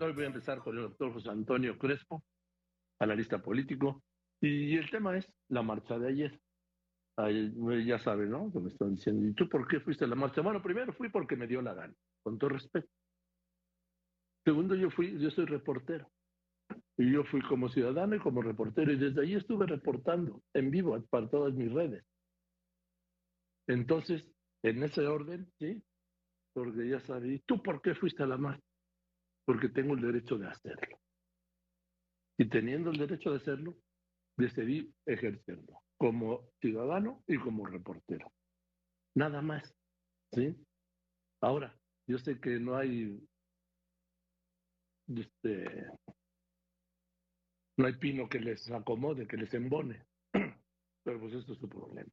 Hoy voy a empezar con el doctor José Antonio Crespo, analista político, y el tema es la marcha de ayer. ya sabe, ¿no? Que me están diciendo, ¿y tú por qué fuiste a la marcha? Bueno, primero fui porque me dio la gana, con todo respeto. Segundo, yo fui, yo soy reportero. Y yo fui como ciudadano y como reportero, y desde ahí estuve reportando en vivo para todas mis redes. Entonces, en ese orden, ¿sí? Porque ya sabía, ¿y tú por qué fuiste a la marcha? Porque tengo el derecho de hacerlo. Y teniendo el derecho de hacerlo, decidí ejercerlo como ciudadano y como reportero. Nada más. ¿Sí? Ahora, yo sé que no hay este, no hay pino que les acomode, que les embone. Pero pues esto es su problema.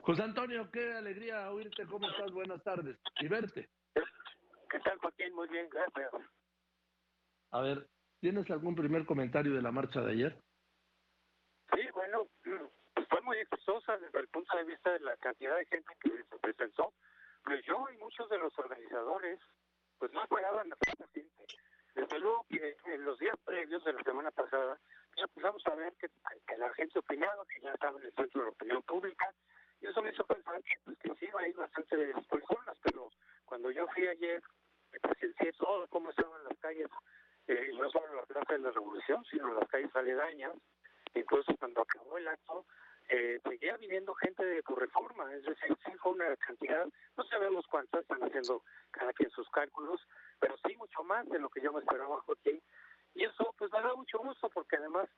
José Antonio, qué alegría oírte. ¿Cómo estás? Buenas tardes. Y verte. ¿Qué tal, Joaquín? Muy bien, gracias. A ver, ¿tienes algún primer comentario de la marcha de ayer? Sí, bueno, fue muy exitosa desde el punto de vista de la cantidad de gente que se presentó. Pues yo y muchos de los organizadores, pues no esperaban la gente. Desde luego que en los días previos de la semana pasada, ya empezamos a ver que, la gente opinaba, que ya estaba en el centro de la opinión pública, y eso me hizo pensar que, pues, sí iba a ir bastante personas, pero cuando yo fui ayer, presencié todo cómo estaban las calles, eh, no solo la Plaza de la Revolución, sino las calles aledañas, incluso cuando acabó el acto, eh, seguía viniendo gente de tu reforma, es decir, sí fue una cantidad, no sabemos cuántas, están haciendo cada quien sus cálculos, pero sí mucho más de lo que yo me esperaba, Joaquín, y eso pues me da mucho gusto porque además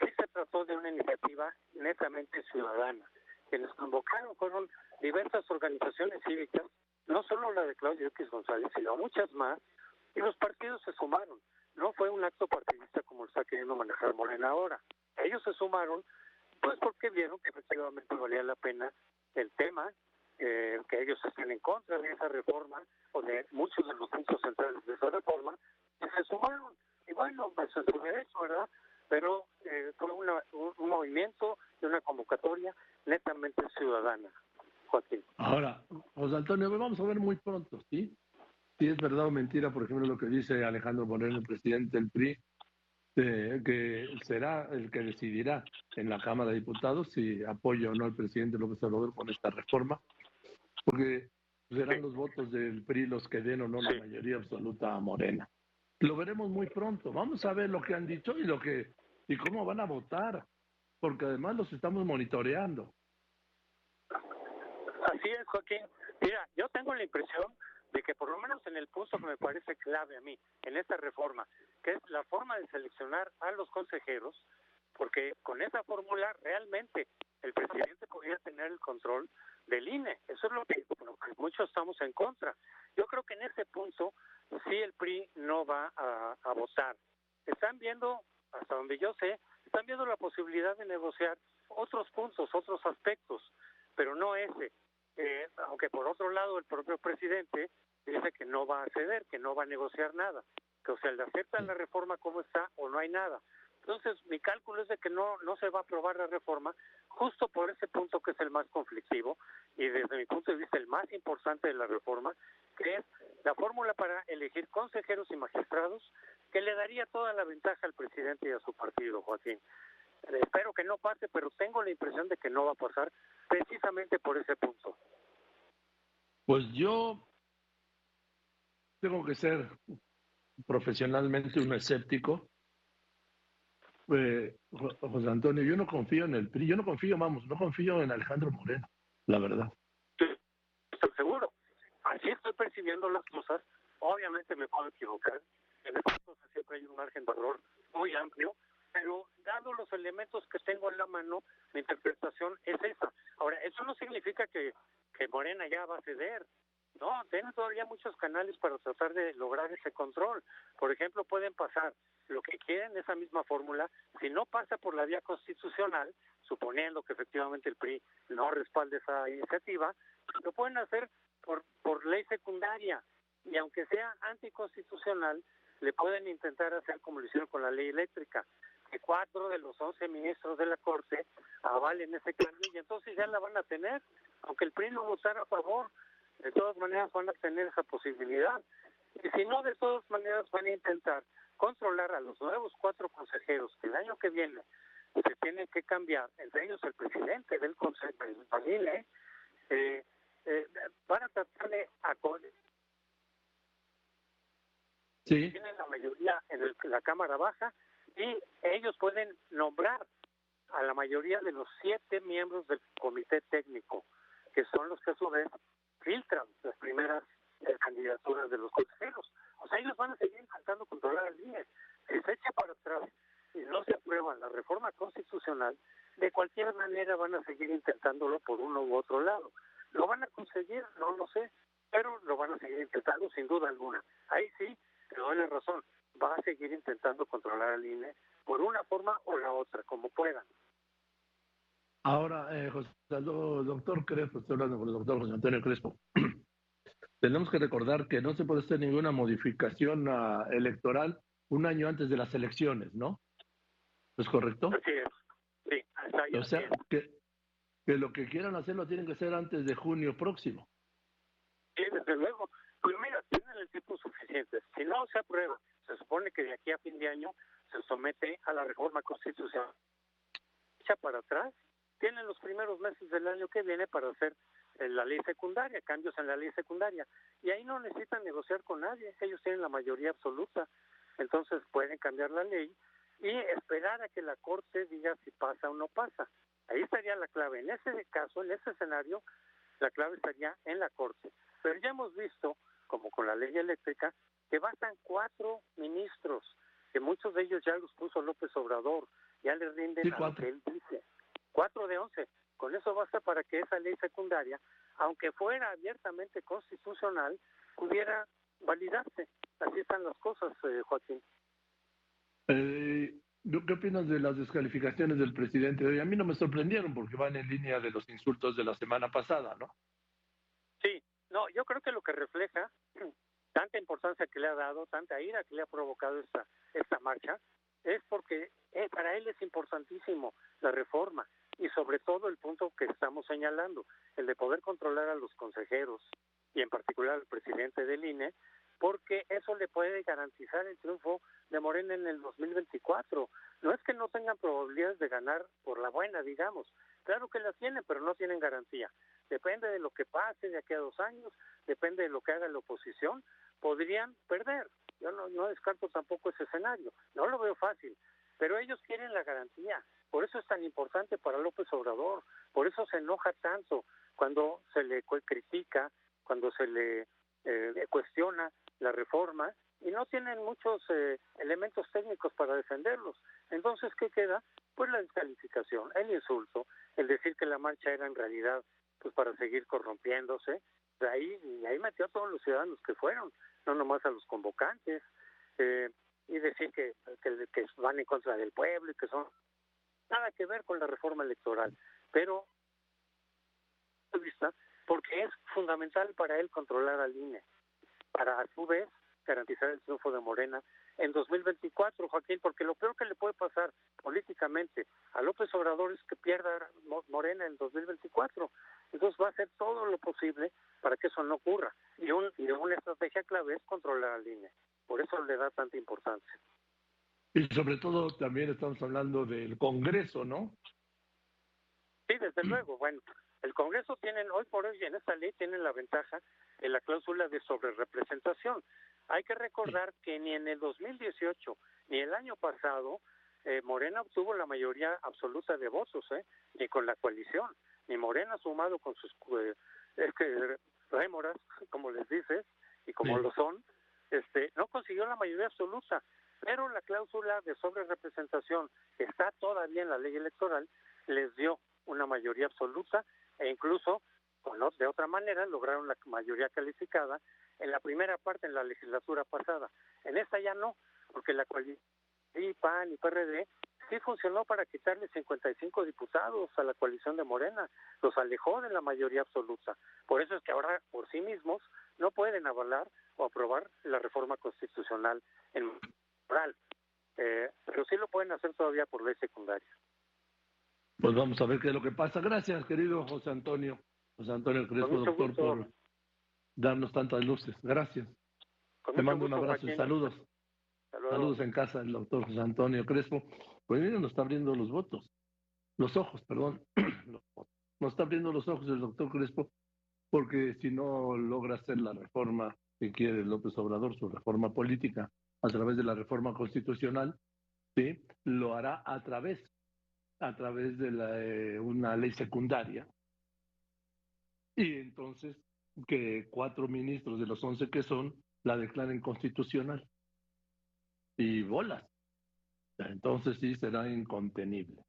sí se trató de una iniciativa netamente ciudadana. Quienes convocaron fueron diversas organizaciones cívicas, no solo la de Claudio X González, sino muchas más, y los partidos se sumaron. No fue un acto partidista como lo está queriendo manejar Morena ahora. Ellos se sumaron, pues porque vieron que efectivamente valía la pena el tema, eh, que ellos estén en contra de esa reforma o de muchos de los puntos centrales de esa reforma, y se sumaron y bueno, pues es su derecho, ¿verdad? Pero eh, fue una, un, movimiento y una convocatoria netamente ciudadana, Joaquín. Ahora, José Antonio, vamos a ver muy pronto, ¿sí? Si es verdad o mentira, por ejemplo, lo que dice Alejandro Moreno, el presidente del PRI, eh, que será el que decidirá en la Cámara de Diputados si apoya o no al presidente López Obrador con esta reforma, porque serán los votos del PRI los que den o no la mayoría absoluta a Morena. Lo veremos muy pronto. Vamos a ver lo que han dicho y lo que y cómo van a votar, porque además los estamos monitoreando. Así es, Joaquín. Mira, yo tengo la impresión de que por lo menos en el punto que me parece clave a mí, en esta reforma, que es la forma de seleccionar a los consejeros, porque con esa fórmula realmente el presidente podría tener el control del INE. Eso es lo que, que muchos estamos en contra. Yo creo que en ese punto sí el PRI no va a, votar. Están viendo, hasta donde yo sé, están viendo la posibilidad de negociar otros puntos, otros aspectos, pero no ese. Eh, aunque por otro lado el propio presidente dice que no va a ceder, que no va a negociar nada, que o sea, le aceptan la reforma como está o no hay nada. Entonces, mi cálculo es de que no, no se va a aprobar la reforma justo por ese punto que es el más conflictivo y desde mi punto de vista el más importante de la reforma, que es la fórmula para elegir consejeros y magistrados que le daría toda la ventaja al presidente y a su partido, Joaquín. Eh, espero que no pase, pero tengo la impresión de que no va a pasar precisamente por ese punto. Pues yo tengo que ser profesionalmente un escéptico. Eh, José Antonio, yo no confío en el PRI, yo no confío, vamos, no confío en Alejandro Moreno, la verdad. Sí, estoy seguro así estoy percibiendo las cosas, obviamente me puedo equivocar, en estas cosas siempre hay un margen de error muy amplio, pero dado los elementos que tengo en la mano, mi interpretación es esa. Ahora, eso no significa que, que Morena ya va a ceder, no, tienen todavía muchos canales para tratar de lograr ese control. Por ejemplo, pueden pasar lo que quieren esa misma fórmula, si no pasa por la vía constitucional, suponiendo que efectivamente el PRI no respalde esa iniciativa, lo pueden hacer por, por ley secundaria. Y aunque sea anticonstitucional, le pueden intentar hacer como lo hicieron con la ley eléctrica, que cuatro de los once ministros de la Corte avalen ese cambio y entonces ya la van a tener, aunque el PRI no votara a favor, de todas maneras van a tener esa posibilidad. Y si no, de todas maneras van a intentar controlar a los nuevos cuatro consejeros que el año que viene se tienen que cambiar, entre ellos el presidente del Consejo, el eh, eh, van a tratar de acordar. Sí. Tienen la mayoría en, la Cámara Baja y ellos pueden nombrar a la mayoría de los siete miembros del comité técnico, que son los que a su vez filtran las primeras eh, candidaturas de los consejeros. O sea, ellos van a seguir intentando controlar el INE. Si se echa para atrás y no se aprueba la reforma constitucional, de cualquier manera van a seguir intentándolo por uno u otro lado. ¿Lo van a conseguir? No lo sé, pero lo van a seguir intentando sin duda alguna. Ahí sí, te doy la razón, va a seguir intentando controlar al INE por una forma o la otra, como puedan. Ahora, eh, José, doctor Crespo, estoy hablando con el doctor José Antonio Crespo. Tenemos que recordar que no se puede hacer ninguna modificación uh, electoral un año antes de las elecciones, ¿no? ¿Es correcto? Así es. Sí, o sea, que, que lo que quieran hacer lo tienen que hacer antes de junio próximo. Sí, desde luego. Pues mira, tienen el tiempo suficiente. Si no se aprueba, se supone que de aquí a fin de año se somete a la reforma constitucional. Echa para atrás, tienen los primeros meses del año que viene para hacer eh, la ley secundaria, cambios en la ley secundaria. Y ahí no necesitan negociar con nadie, ellos tienen la mayoría absoluta. Entonces pueden cambiar la ley y esperar a que la Corte diga si pasa o no pasa. Ahí estaría la clave. En ese caso, en ese escenario, la clave estaría en la Corte. Pero ya hemos visto, como con la ley eléctrica, que bastan cuatro ministros, que muchos de ellos ya los puso López Obrador, ya le rinden a lo que él dice. Cuatro de once. Con eso basta para que esa ley secundaria, aunque fuera abiertamente constitucional, pudiera validarse. Así están las cosas, eh, Joaquín. Eh, ¿Qué opinas de las descalificaciones del presidente hoy? A mí no me sorprendieron porque van en línea de los insultos de la semana pasada, ¿no? Sí, no, yo creo que lo que refleja tanta importancia que le ha dado, tanta ira que le ha provocado esta, esta marcha, es porque eh, para él es importantísimo la reforma y sobre todo el punto que estamos señalando, el de poder controlar a los consejeros y en particular al presidente del INE, porque eso le puede garantizar el triunfo de Morena en el 2024. No es que no tengan probabilidades de ganar por la buena, digamos. Claro que las tienen, pero no tienen garantía. Depende de lo que pase de aquí a dos años, depende de lo que haga la oposición, podrían perder. Yo no, descarto tampoco ese escenario. No lo veo fácil, pero ellos quieren la garantía. Por eso es tan importante para López Obrador. Por eso se enoja tanto cuando se le critica, cuando se le eh, cuestiona la reforma y no tienen muchos eh, elementos técnicos para defenderlos. Entonces, ¿qué queda? Pues la descalificación, el insulto, el decir que la marcha era en realidad pues para seguir corrompiéndose. De ahí, y ahí metió a todos los ciudadanos que fueron, no nomás a los convocantes, eh, y decir que, que, que van en contra del pueblo y que son nada que ver con la reforma electoral. Pero, porque es fundamental para él controlar al INE, para a su vez garantizar el triunfo de Morena en 2024, Joaquín, porque lo peor que le puede pasar políticamente a López Obrador es que pierda Morena en 2024. Entonces va a hacer todo lo posible para que eso no ocurra. Y, un, y una estrategia clave es controlar al INE. Por eso le da tanta importancia. Y sobre todo también estamos hablando del Congreso, ¿no? Sí, desde luego. Bueno, el Congreso tienen, hoy por hoy en esta ley tienen la ventaja de la cláusula de sobrerepresentación. Hay que recordar que ni en el 2018 ni el año pasado eh, Morena obtuvo la mayoría absoluta de votos, ¿eh? ni con la coalición, ni Morena sumado con sus eh, este, rémoras, como les dices, y como lo son, este, no consiguió la mayoría absoluta, pero la cláusula de sobrerepresentación que está todavía en la ley electoral les dio una mayoría absoluta e incluso de otra manera lograron la mayoría calificada en la primera parte en la legislatura pasada. En esta ya no, porque la coalición PAN y PRD sí funcionó para quitarle 55 diputados a la coalición de Morena, los alejó de la mayoría absoluta. Por eso es que ahora por sí mismos no pueden avalar o aprobar la reforma constitucional en moral, eh, pero sí lo pueden hacer todavía por ley secundaria. Pues vamos a ver qué es lo que pasa. Gracias, querido José Antonio. José Antonio Crespo, doctor, por darnos tantas luces. Gracias. Te mando un abrazo y saludos. Saludos en casa del doctor José Antonio Crespo. Pues mira, nos está abriendo los votos, los ojos, perdón. nos está abriendo los ojos el doctor Crespo, porque si no logra hacer la reforma que quiere López Obrador, su reforma política, a través de la reforma constitucional, ¿sí? lo hará a través, a través de la, eh, una ley secundaria. Y entonces que cuatro ministros de los once que son la declaren constitucional. Y bolas. Entonces sí será incontenible.